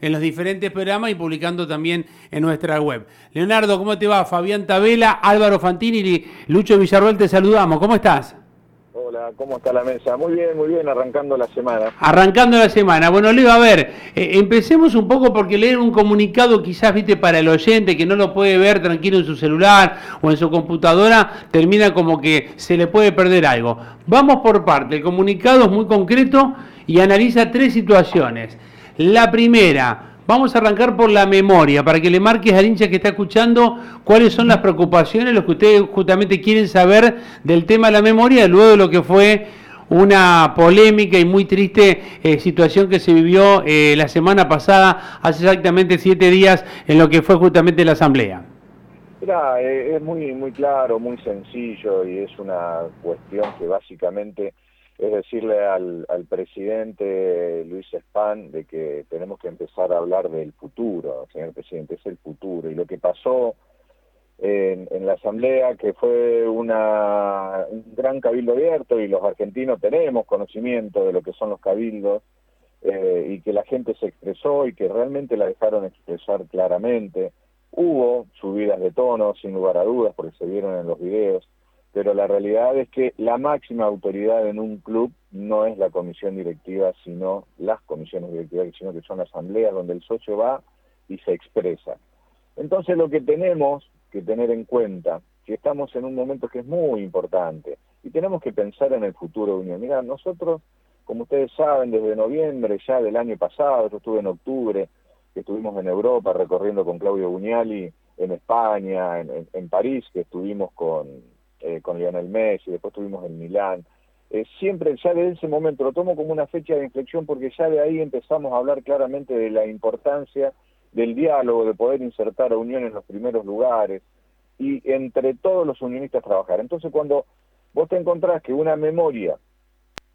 en los diferentes programas y publicando también en nuestra web. Leonardo, ¿cómo te va? Fabián Tabela, Álvaro Fantini y Lucho Villarroel, te saludamos. ¿Cómo estás? Hola, ¿cómo está la mesa? Muy bien, muy bien, arrancando la semana. Arrancando la semana. Bueno, Leo, a ver, eh, empecemos un poco porque leer un comunicado quizás, viste, para el oyente que no lo puede ver tranquilo en su celular o en su computadora, termina como que se le puede perder algo. Vamos por parte, el comunicado es muy concreto y analiza tres situaciones. La primera, Vamos a arrancar por la memoria, para que le marques al hincha que está escuchando cuáles son las preocupaciones, lo que ustedes justamente quieren saber del tema de la memoria, luego de lo que fue una polémica y muy triste eh, situación que se vivió eh, la semana pasada, hace exactamente siete días, en lo que fue justamente la asamblea. Mira, eh, es muy, muy claro, muy sencillo y es una cuestión que básicamente es decirle al, presidente Luis Spahn de que tenemos que empezar a hablar del futuro, señor presidente, es el futuro. Y lo que pasó en, en la asamblea, que fue una, un gran cabildo abierto, y los argentinos tenemos conocimiento de lo que son los cabildos, eh, y que la gente se expresó y que realmente la dejaron expresar claramente. Hubo subidas de tono, sin lugar a dudas, porque se vieron en los videos, pero la realidad es que la máxima autoridad en un club no es la comisión directiva, sino las comisiones directivas, sino que son asambleas donde el socio va y se expresa. Entonces lo que tenemos que tener en cuenta, que estamos en un momento que es muy importante y tenemos que pensar en el futuro de Unión. Mira, nosotros, como ustedes saben, desde noviembre ya del año pasado, yo estuve en octubre, que estuvimos en Europa recorriendo con Claudio Buñali, en España, en París, que estuvimos con eh, con Lionel Messi, después tuvimos en Milán. Eh, siempre, ya de ese momento, lo tomo como una fecha de inflexión porque ya de ahí empezamos a hablar claramente de la importancia del diálogo, de poder insertar a Unión en los primeros lugares y entre todos los unionistas trabajar. Entonces, cuando vos te encontrás que una memoria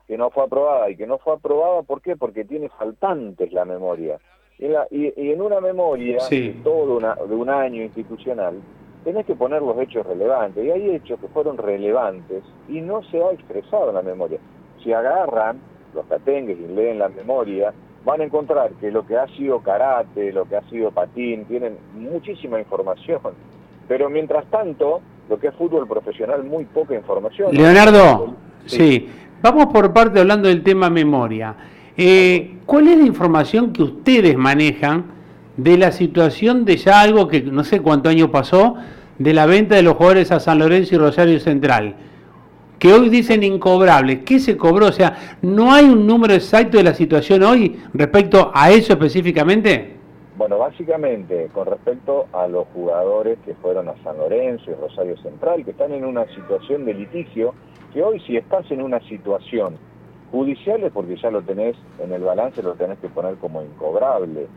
que no fue aprobada y que no fue aprobada, ¿por qué? Porque tiene faltantes la memoria. Y, y, en una memoria de todo una, de un año institucional, tenés que poner los hechos relevantes. Y hay hechos que fueron relevantes y no se ha expresado en la memoria. Si agarran los catengues y leen la memoria, van a encontrar que lo que ha sido karate, lo que ha sido patín, tienen muchísima información. Pero mientras tanto, lo que es fútbol profesional, muy poca información. Leonardo, sí. Vamos por parte hablando del tema memoria. Eh, ¿Cuál es la información que ustedes manejan de la situación de ya algo que no sé cuánto año pasó, de la venta de los jugadores a San Lorenzo y Rosario Central, que hoy dicen incobrables. ¿Qué se cobró? O sea, ¿no hay un número exacto de la situación hoy respecto a eso específicamente? Bueno, básicamente con respecto a los jugadores que fueron a San Lorenzo y Rosario Central, que están en una situación de litigio, que hoy si estás en una situación judicial es porque ya lo tenés en el balance, lo tenés que poner como incobrable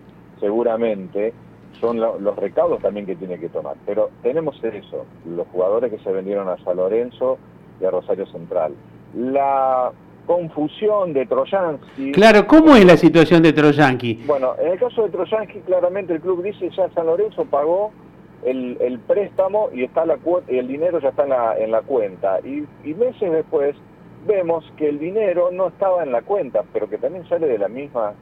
seguramente son los recaudos también que tiene que tomar. Pero tenemos eso, los jugadores que se vendieron a San Lorenzo y a Rosario Central. La confusión de Trojansky... Claro, ¿cómo es la situación de Trojansky? Bueno, en el caso de Trojansky claramente el club dice ya San Lorenzo pagó el, préstamo y está la y el dinero ya está en la, en la cuenta. Y, y meses después vemos que el dinero no estaba en la cuenta, pero que también sale de la misma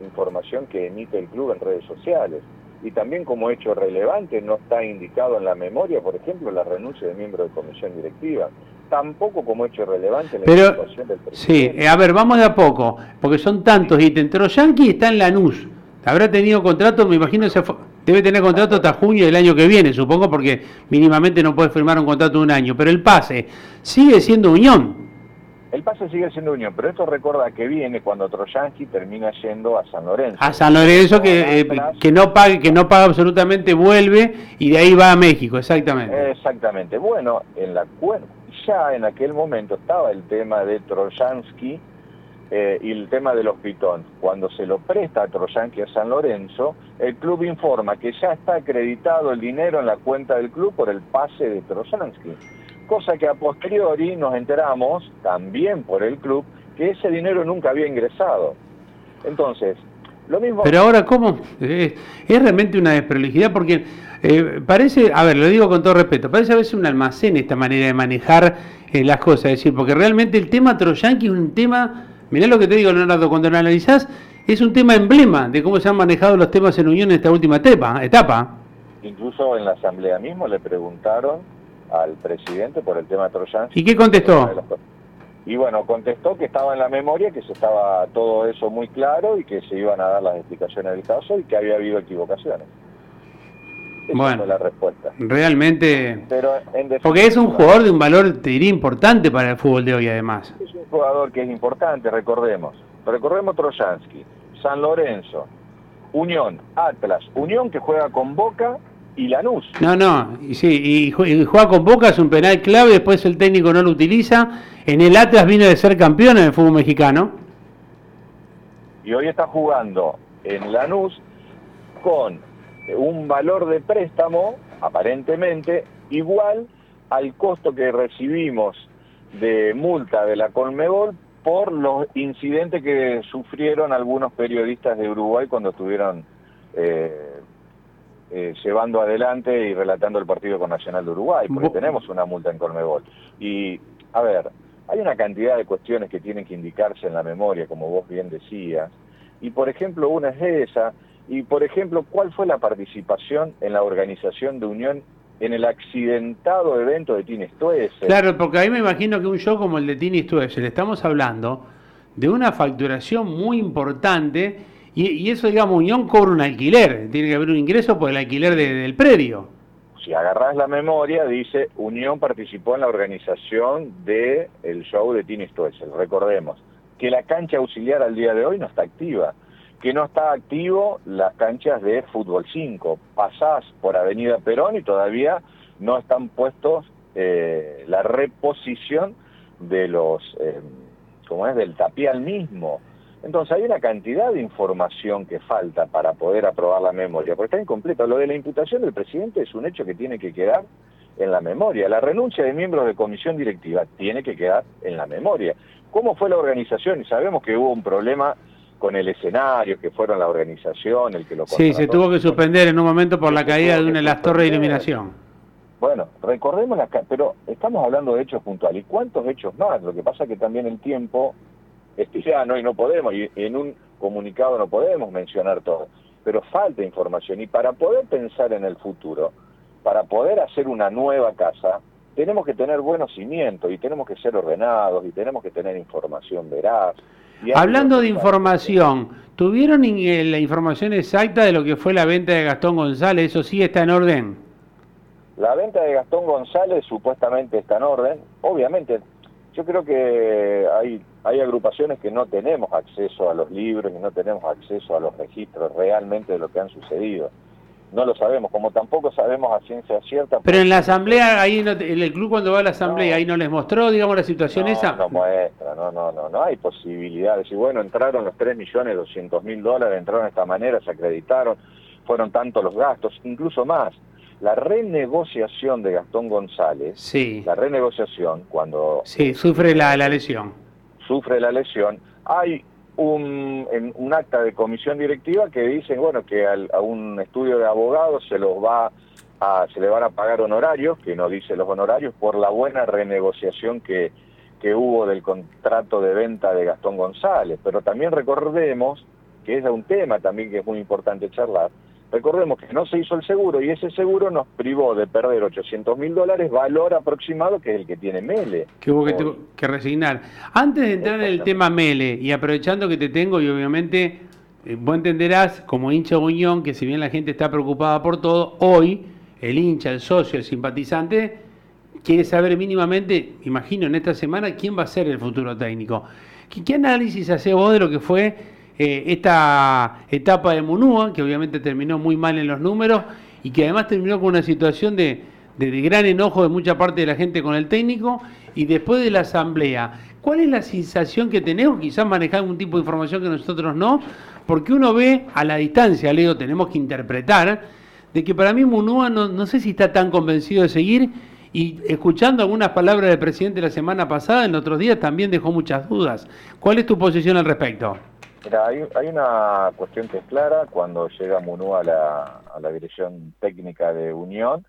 información que emite el club en redes sociales. Y también como hecho relevante no está indicado en la memoria, por ejemplo, la renuncia de miembro de comisión directiva. Tampoco como hecho relevante la Pero, del presidente. Sí, eh, a ver, vamos de a poco, porque son tantos ítems. Yankee está en Lanús. Habrá tenido contrato, me imagino, se debe tener contrato hasta junio del año que viene, supongo, porque mínimamente no puede firmar un contrato de un año. Pero el pase sigue siendo Unión. El pase sigue siendo Unión, pero esto recuerda que viene cuando Trojansky termina yendo a San Lorenzo. A San Lorenzo que, eh, que no pague, que no paga absolutamente, vuelve y de ahí va a México, exactamente. Exactamente. Bueno, en la ya en aquel momento estaba el tema de Trojansky eh, y el tema de los pitón. Cuando se lo presta a Trojansky a San Lorenzo, el club informa que ya está acreditado el dinero en la cuenta del club por el pase de Trojansky cosa que a posteriori nos enteramos, también por el club, que ese dinero nunca había ingresado. Entonces, lo mismo... Pero ahora, ¿cómo? Es, realmente una desprolijidad porque eh, parece, a ver, lo digo con todo respeto, parece a veces un almacén esta manera de manejar eh, las cosas, es decir, porque realmente el tema Troyanqui es un tema, mirá lo que te digo, Leonardo, cuando lo analizás, es un tema emblema de cómo se han manejado los temas en Unión en esta última etapa. etapa. Incluso en la asamblea mismo le preguntaron al presidente por el tema Trojan. ¿Y qué contestó? Y bueno, contestó que estaba en la memoria, que se estaba todo eso muy claro y que se iban a dar las explicaciones del caso y que había habido equivocaciones. Esa bueno, fue la respuesta. Realmente. Pero porque es un jugador de un valor, te diría, importante para el fútbol de hoy, además. Es un jugador que es importante, recordemos. Recordemos Trojansky, San Lorenzo, Unión, Atlas, Unión que juega con Boca y Lanús. No, no, y sí, y juega con Boca, es un penal clave, después el técnico no lo utiliza. En el Atlas vino de ser campeón en el fútbol mexicano. Y hoy está jugando en Lanús con un valor de préstamo, aparentemente, igual al costo que recibimos de multa de la Colmebol por los incidentes que sufrieron algunos periodistas de Uruguay cuando estuvieron eh, eh, llevando adelante y relatando el partido con Nacional de Uruguay, porque tenemos una multa en Colmebol. Y, a ver, hay una cantidad de cuestiones que tienen que indicarse en la memoria, como vos bien decías, y por ejemplo, una es esa, y por ejemplo, ¿cuál fue la participación en la organización de Unión en el accidentado evento de Tini Stuessel? Claro, porque ahí me imagino que un show como el de Tini Stuessel, estamos hablando de una facturación muy importante y, eso, digamos, Unión cobra un alquiler, tiene que haber un ingreso por el alquiler del predio. Si agarrás la memoria, dice, Unión participó en la organización del el show de Tini Stoessel. Recordemos que la cancha auxiliar al día de hoy no está activa, que no está activo las canchas de Fútbol 5. Pasás por Avenida Perón y todavía no están puestos eh, la reposición de los, eh, es, del tapial mismo. Entonces hay una cantidad de información que falta para poder aprobar la memoria, porque está incompleta. Lo de la imputación del presidente es un hecho que tiene que quedar en la memoria. La renuncia de miembros de comisión directiva tiene que quedar en la memoria. ¿Cómo fue la organización? Y sabemos que hubo un problema con el escenario, que fueron la organización, el que lo Sí, se tuvo que suspender en un momento por la caída de una de las torres de iluminación. Bueno, recordemos, la, pero estamos hablando de hechos puntuales. ¿Y cuántos hechos más? Lo que pasa es que también el tiempo no y no podemos, y en un comunicado no podemos mencionar todo, pero falta información y para poder pensar en el futuro, para poder hacer una nueva casa, tenemos que tener buenos cimientos y tenemos que ser ordenados y tenemos que tener información veraz. Hablando de información, ¿tuvieron eh, la información exacta de lo que fue la venta de Gastón González? ¿Eso sí está en orden? La venta de Gastón González supuestamente está en orden. Obviamente yo creo que hay, hay agrupaciones que no tenemos acceso a los libros y no tenemos acceso a los registros realmente de lo que han sucedido. No lo sabemos, como tampoco sabemos a ciencia cierta. Pero en la asamblea, ahí en el club cuando va a la asamblea, ahí no les mostró, digamos, la situación esa. No muestra, no, no, no, no hay posibilidades. Y bueno, entraron los 3 millones 200 mil dólares, entraron de esta manera, se acreditaron, fueron tantos los gastos, incluso más la renegociación de Gastón González, sí. la renegociación cuando... Sí, sufre la, la lesión. Sufre la lesión. Hay un, un acta de comisión directiva que dice bueno, que a un estudio de abogados se los va a, se le van a pagar honorarios, que no dice los honorarios, por la buena renegociación que, que hubo del contrato de venta de Gastón González. Pero también recordemos, que es un tema también que es muy importante charlar, Recordemos que no se hizo el seguro y ese seguro nos privó de perder 800 mil dólares, valor aproximado que es el que tiene Mele. Que hubo que, resignar. Antes de entrar en el tema Mele y aprovechando que te tengo y obviamente eh, vos entenderás como hincha Unión que si bien la gente está preocupada por todo, hoy el hincha, el socio, el simpatizante quiere saber mínimamente, imagino en esta semana, quién va a ser el futuro técnico. ¿Qué, qué análisis hace vos de lo que fue eh, esta etapa de Munúa, que obviamente terminó muy mal en los números y que además terminó con una situación de, gran enojo de mucha parte de la gente con el técnico y después de la asamblea. ¿Cuál es la sensación que tenemos? Quizás manejar algún tipo de información que nosotros no, porque uno ve a la distancia, Leo, tenemos que interpretar, de que para mí Munúa no, no sé si está tan convencido de seguir y escuchando algunas palabras del presidente la semana pasada, en otros días también dejó muchas dudas. ¿Cuál es tu posición al respecto? Mira, hay, una cuestión que es clara, cuando llega Munú a la, dirección técnica de Unión,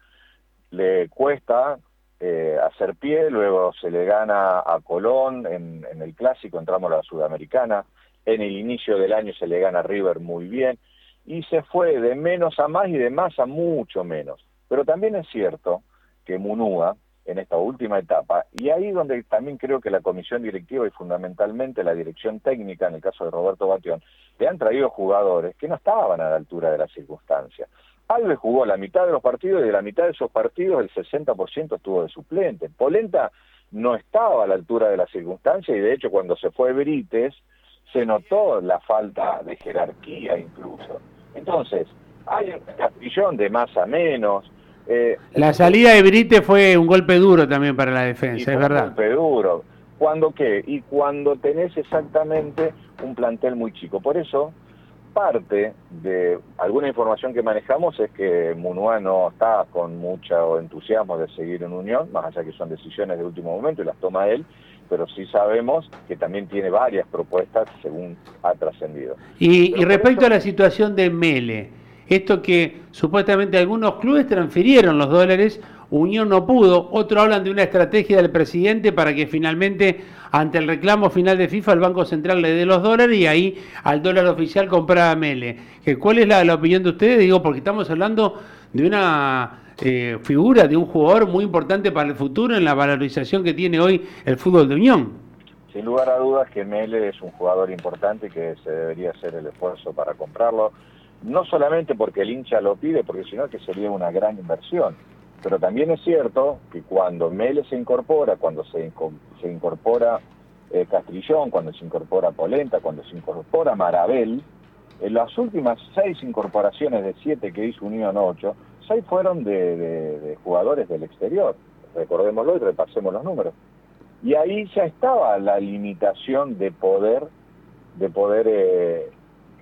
le cuesta eh, hacer pie, luego se le gana a Colón en, el clásico, entramos a la Sudamericana, en el inicio del año se le gana a River muy bien, y se fue de menos a más y de más a mucho menos. Pero también es cierto que Munúa, en esta última etapa, y ahí donde también creo que la comisión directiva y fundamentalmente la dirección técnica, en el caso de Roberto Batión, le han traído jugadores que no estaban a la altura de las circunstancias. Alves jugó la mitad de los partidos y de la mitad de esos partidos el 60% estuvo de suplente. Polenta no estaba a la altura de las circunstancias y de hecho cuando se fue Brites se notó la falta de jerarquía incluso. Entonces, hay un castillón de más a menos, eh, la salida de Brite fue un golpe duro también para la defensa, es verdad. Un golpe duro. ¿Cuándo qué? Y cuando tenés exactamente un plantel muy chico. Por eso, parte de alguna información que manejamos es que Munua no está con mucho entusiasmo de seguir en Unión, más allá que son decisiones de último momento y las toma él, pero sí sabemos que también tiene varias propuestas según ha trascendido. Y, y respecto a la situación de Mele, esto que supuestamente algunos clubes transfirieron los dólares, Unión no pudo, otros hablan de una estrategia del presidente para que finalmente ante el reclamo final de FIFA el Banco Central le dé los dólares y ahí al dólar oficial compraba Mele. ¿Cuál es la, opinión de ustedes? Digo, porque estamos hablando de una eh, figura, de un jugador muy importante para el futuro en la valorización que tiene hoy el fútbol de Unión. Sin lugar a dudas que Mele es un jugador importante que se debería hacer el esfuerzo para comprarlo no solamente porque el hincha lo pide, porque sino que sería una gran inversión. Pero también es cierto que cuando Mele se incorpora, cuando se, se incorpora eh, Castrillón, cuando se incorpora Polenta, cuando se incorpora Marabel, en las últimas seis incorporaciones de siete que hizo Unión 8, seis fueron de, jugadores del exterior. Recordémoslo y repasemos los números. Y ahí ya estaba la limitación de poder, de poder eh,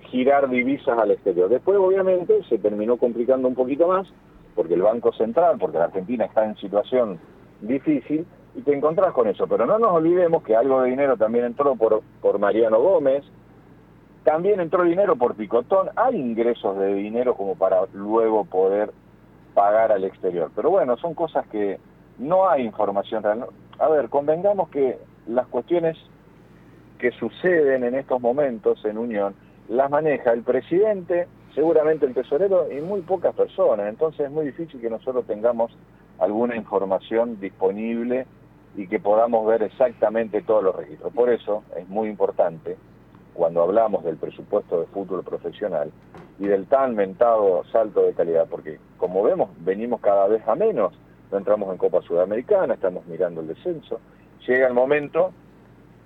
girar divisas al exterior. Después, obviamente, se terminó complicando un poquito más, porque el Banco Central, porque la Argentina está en situación difícil, y te encontrás con eso. Pero no nos olvidemos que algo de dinero también entró por, por Mariano Gómez, también entró dinero por Picotón, hay ingresos de dinero como para luego poder pagar al exterior. Pero bueno, son cosas que no hay información real. A ver, convengamos que las cuestiones que suceden en estos momentos en Unión las maneja el presidente, seguramente el tesorero y muy pocas personas. Entonces es muy difícil que nosotros tengamos alguna información disponible y que podamos ver exactamente todos los registros. Por eso es muy importante, cuando hablamos del presupuesto de fútbol profesional y del tan mentado salto de calidad, porque como vemos, venimos cada vez a menos, no entramos en Copa Sudamericana, estamos mirando el descenso, llega el momento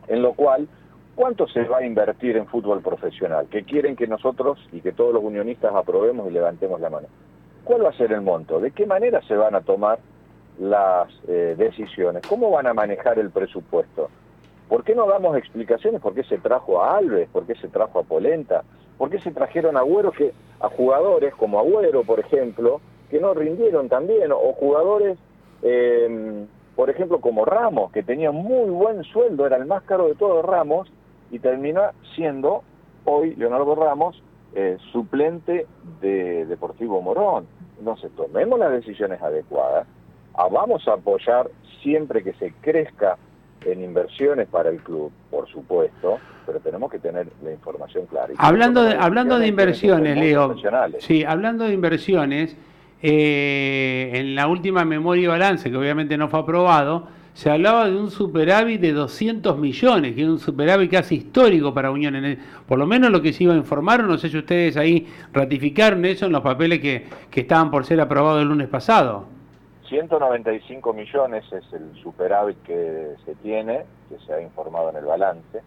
en lo cual ¿Cuánto se va a invertir en fútbol profesional? Que quieren que nosotros y que todos los unionistas aprobemos y levantemos la mano. ¿Cuál va a ser el monto? ¿De qué manera se van a tomar las eh, decisiones? ¿Cómo van a manejar el presupuesto? ¿Por qué no damos explicaciones? ¿Por qué se trajo a Alves? ¿Por qué se trajo a Polenta? ¿Por qué se trajeron a Agüero que, a jugadores como Agüero, por ejemplo, que no rindieron también? O jugadores, eh, por ejemplo, como Ramos, que tenía muy buen sueldo, era el más caro de todos Ramos, y termina siendo hoy Leonardo Ramos eh, suplente de Deportivo Morón. Entonces tomemos las decisiones adecuadas, ah, vamos a apoyar siempre que se crezca en inversiones para el club, por supuesto, pero tenemos que tener la información clara. hablando de, hablando de inversiones, Leo, sí, hablando de inversiones, eh, en la última memoria y balance, que obviamente no fue aprobado, se hablaba de un superávit de 200 millones, que es un superávit casi histórico para Unión. por lo menos lo que se iba a informar, no sé si ustedes ahí ratificaron eso en los papeles que, que estaban por ser aprobados el lunes pasado. 195 millones es el superávit que se tiene, que se ha informado en el balance.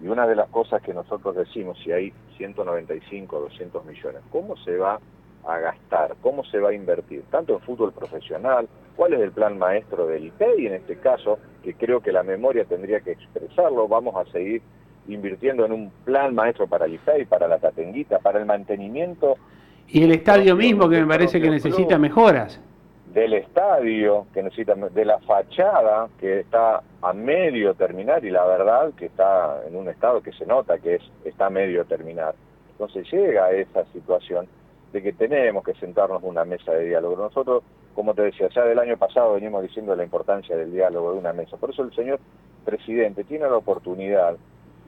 Y una de las cosas que nosotros decimos, si hay 195, 200 millones, ¿cómo se va a gastar? ¿Cómo se va a invertir? Tanto en fútbol profesional, cuál es el plan maestro del IPEI en este caso, que creo que la memoria tendría que expresarlo, vamos a seguir invirtiendo en un plan maestro para el IPEI, para la Tatenguita, para el mantenimiento. Y el estadio mismo que me parece que necesita mejoras. Del estadio, que necesita, de la fachada, que está a medio terminar y la verdad que está en un estado que se nota que es, está a medio terminar. Entonces llega a esa situación de que tenemos que sentarnos en una mesa de diálogo. Nosotros, como te decía, ya del año pasado venimos diciendo la importancia del diálogo de una mesa. Por eso el señor presidente tiene la oportunidad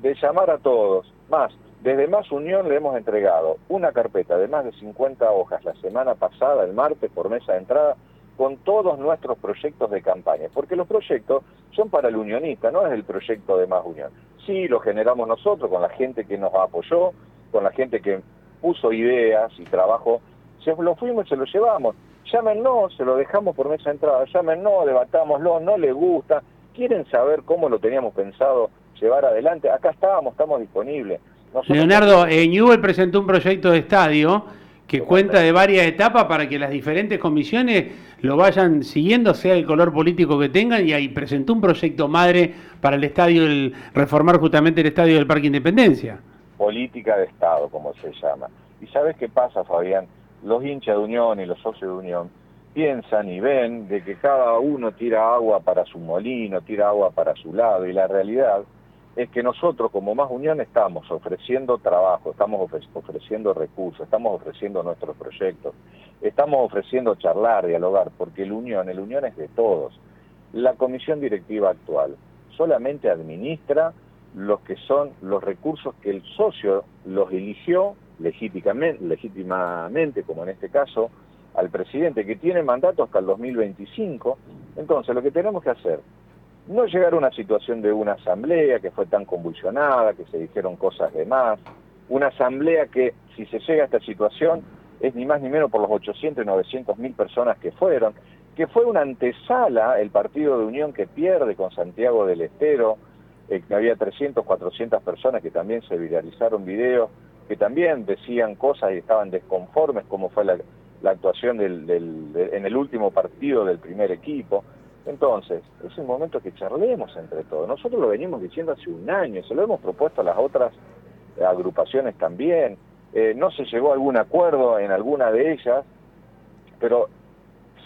de llamar a todos, Más, desde Más Unión le hemos entregado una carpeta de más de 50 hojas la semana pasada, el martes, por mesa de entrada, con todos nuestros proyectos de campaña, porque los proyectos son para el unionista, no es el proyecto de Más Unión. Sí, lo generamos nosotros con la gente que nos apoyó, con la gente que puso ideas y trabajo, se lo fuimos y se lo llevamos. Llámenos, se lo dejamos por mesa de entrada, llámenos, debatámoslo, no le gusta, quieren saber cómo lo teníamos pensado llevar adelante, acá estábamos, estamos disponibles. Leonardo, eh, Newell presentó un proyecto de estadio que cuenta de varias etapas para que las diferentes comisiones lo vayan siguiendo, sea el color político que tengan, y ahí presentó un proyecto madre para el estadio, el reformar justamente el estadio del Parque Independencia. Política de Estado, como se llama. ¿Y sabes qué pasa, Fabián? Los hinchas de Unión y los socios de Unión piensan y ven de que cada uno tira agua para su molino, tira agua para su lado, y la realidad es que nosotros como Más Unión estamos ofreciendo trabajo, estamos ofreciendo recursos, estamos ofreciendo nuestros proyectos, estamos ofreciendo charlar, dialogar, porque el Unión, el Unión es de todos. La comisión directiva actual solamente administra los que son los recursos que el socio los eligió legítimamente, como en este caso, al presidente, que tiene mandato hasta el 2025. Entonces, lo que tenemos que hacer no llegar a una situación de una asamblea que fue tan convulsionada, que se dijeron cosas de más, una asamblea que si se llega a esta situación es ni más ni menos por los 800 y 900 mil personas que fueron, que fue una antesala el partido de Unión que pierde con Santiago del Estero, eh, que había 300, 400 personas que también se viralizaron videos, que también decían cosas y estaban desconformes como fue la, actuación del, en el último partido del primer equipo. Entonces, es un momento que charlemos entre todos. Nosotros lo venimos diciendo hace un año, se lo hemos propuesto a las otras agrupaciones también. Eh, no se llegó a algún acuerdo en alguna de ellas, pero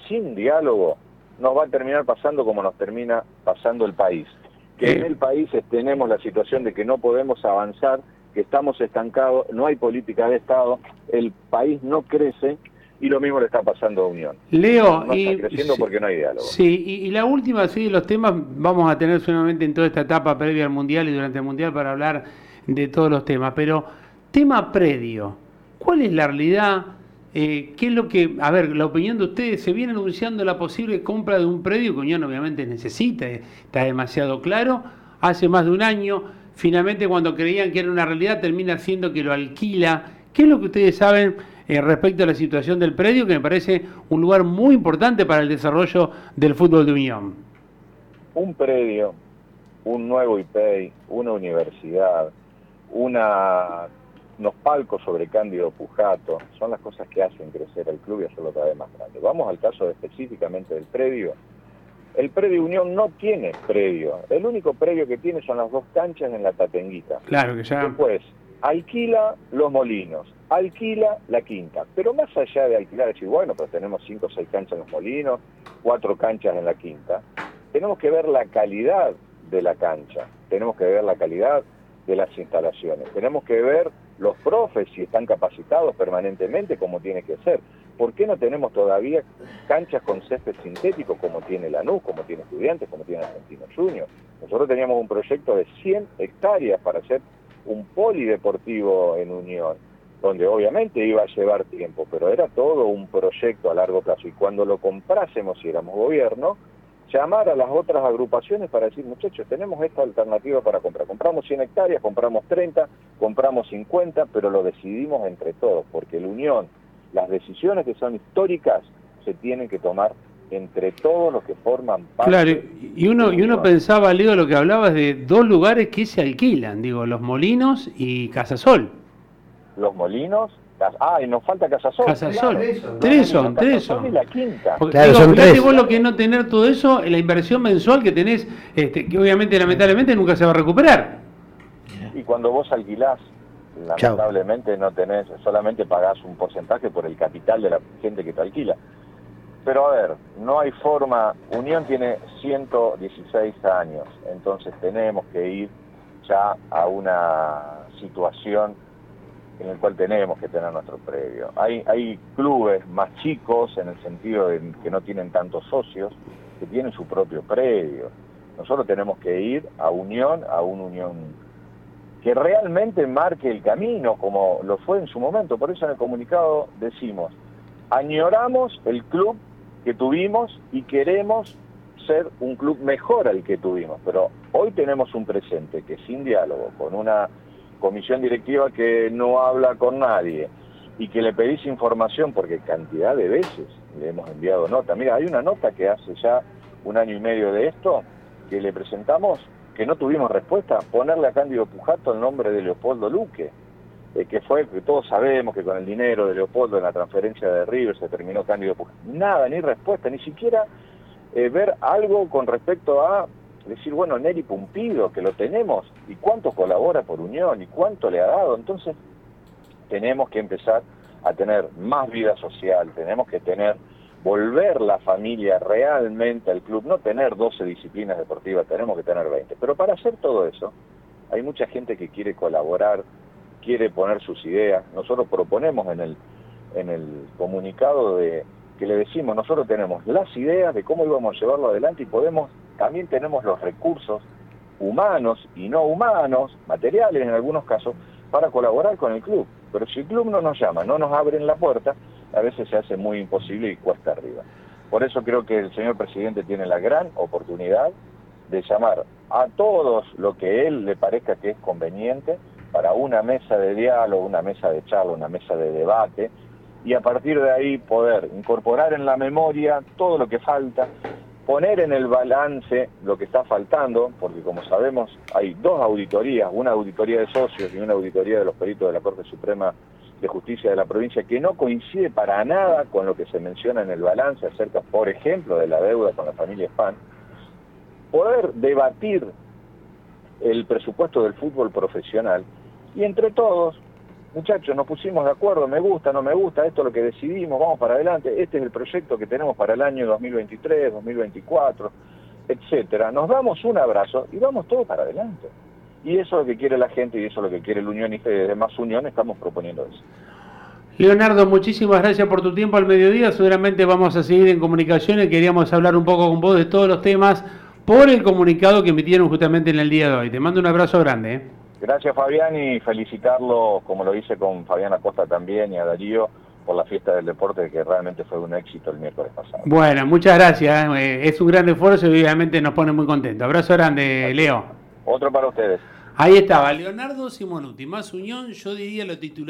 sin diálogo nos va a terminar pasando como nos termina pasando el país. Que en el país tenemos la situación de que no podemos avanzar, que estamos estancados, no hay política de Estado, el país no crece y lo mismo le está pasando a Unión. Leo, no está creciendo porque no hay diálogo. Sí, y, la última, sí, los temas vamos a tener solamente en toda esta etapa previa al Mundial y durante el Mundial para hablar de todos los temas, pero tema predio, ¿cuál es la realidad? Eh, ¿Qué es lo que, a ver, la opinión de ustedes, se viene anunciando la posible compra de un predio que Unión obviamente necesita, está demasiado claro, hace más de un año, finalmente cuando creían que era una realidad termina siendo que lo alquila. ¿Qué es lo que ustedes saben? Eh, respecto a la situación del predio, que me parece un lugar muy importante para el desarrollo del fútbol de Unión. Un predio, un nuevo IPEI, una universidad, una, unos palcos sobre Cándido Pujato, son las cosas que hacen crecer el club y hacerlo cada vez más grande. Vamos al caso específicamente del predio. El predio Unión no tiene predio. El único predio que tiene son las dos canchas en la Tatenguita. Claro que ya. Después, alquila los molinos, alquila la quinta. Pero más allá de alquilar, decir, bueno, pues tenemos cinco o seis canchas en los molinos, cuatro canchas en la quinta, tenemos que ver la calidad de la cancha, tenemos que ver la calidad de las instalaciones, tenemos que ver los profes si están capacitados permanentemente como tiene que ser. ¿Por qué no tenemos todavía canchas con césped sintético como tiene Lanús, como tiene Estudiantes, como tiene Argentino Junior? Nosotros teníamos un proyecto de 100 hectáreas para hacer un polideportivo en Unión, donde obviamente iba a llevar tiempo, pero era todo un proyecto a largo plazo. Y cuando lo comprásemos, si éramos gobierno, llamar a las otras agrupaciones para decir, muchachos, tenemos esta alternativa para comprar. Compramos 100 hectáreas, compramos 30, compramos 50, pero lo decidimos entre todos, porque la Unión, las decisiones que son históricas, se tienen que tomar entre todos los que forman parte. Claro, y uno, y uno pensaba, Leo, lo que hablabas de dos lugares que se alquilan, digo, Los Molinos y Casasol. Los Molinos, ah, y nos falta Casasol. Casasol, tres son, tres son. Y la quinta. claro, son tres. vos lo que no tener todo eso, la inversión mensual que tenés, este, que obviamente, lamentablemente, nunca se va a recuperar. Y cuando vos alquilás, lamentablemente no tenés, solamente pagás un porcentaje por el capital de la gente que te alquila. Pero a ver, no hay forma, Unión tiene 116 años, entonces tenemos que ir ya a una situación en la cual tenemos que tener nuestro predio. Hay, hay clubes más chicos en el sentido de que no tienen tantos socios, que tienen su propio predio. Nosotros tenemos que ir a Unión, a una Unión que realmente marque el camino como lo fue en su momento. Por eso en el comunicado decimos, añoramos el club que tuvimos y queremos ser un club mejor al que tuvimos, pero hoy tenemos un presente que sin diálogo, con una comisión directiva que no habla con nadie y que le pedís información porque cantidad de veces le hemos enviado nota. Mira, hay una nota que hace ya un año y medio de esto que le presentamos que no tuvimos respuesta, ponerle a Cándido Pujato el nombre de Leopoldo Luque, eh, que fue, que todos sabemos que con el dinero de Leopoldo en la transferencia de River se terminó Cándido Pujato. Nada, ni respuesta, ni siquiera eh, ver algo con respecto a decir, bueno, Neri Pumpido, que lo tenemos, y cuánto colabora por Unión, y cuánto le ha dado. Entonces, tenemos que empezar a tener más vida social, tenemos que tener, volver la familia realmente al club, no tener 12 disciplinas deportivas, tenemos que tener 20. Pero para hacer todo eso, hay mucha gente que quiere colaborar, quiere poner sus ideas. Nosotros proponemos en el, en el comunicado de que le decimos, nosotros tenemos las ideas de cómo íbamos a llevarlo adelante y podemos, también tenemos los recursos humanos y no humanos, materiales en algunos casos, para colaborar con el club. Pero si el club no nos llama, no nos abren la puerta, a veces se hace muy imposible y cuesta arriba. Por eso creo que el señor presidente tiene la gran oportunidad de llamar a todos lo que él le parezca que es conveniente para una mesa de diálogo, una mesa de charla, una mesa de debate, y a partir de ahí poder incorporar en la memoria todo lo que falta, poner en el balance lo que está faltando, porque como sabemos hay dos auditorías, una auditoría de socios y una auditoría de los peritos de la Corte Suprema de Justicia de la provincia, que no coincide para nada con lo que se menciona en el balance acerca, por ejemplo, de la deuda con la familia Spam, poder debatir el presupuesto del fútbol profesional y entre todos muchachos, nos pusimos de acuerdo, me gusta, no me gusta, esto es lo que decidimos, vamos para adelante, este es el proyecto que tenemos para el año 2023, 2024, etcétera. Nos damos un abrazo y vamos todos para adelante. Y eso es lo que quiere la gente y eso es lo que quiere el Unión y de Más Unión, estamos proponiendo eso. Leonardo, muchísimas gracias por tu tiempo al mediodía. Seguramente vamos a seguir en comunicaciones. Queríamos hablar un poco con vos de todos los temas por el comunicado que emitieron justamente en el día de hoy. Te mando un abrazo grande. ¿eh? Gracias Fabián y felicitarlo, como lo hice con Fabián Acosta también y a Darío, por la fiesta del deporte que realmente fue un éxito el miércoles pasado. Bueno, muchas gracias, eh, es un gran esfuerzo y obviamente nos pone muy contentos. Abrazo grande, Leo. Otro para ustedes. Ahí estaba, Leonardo Simonuti, más unión, yo diría lo titular.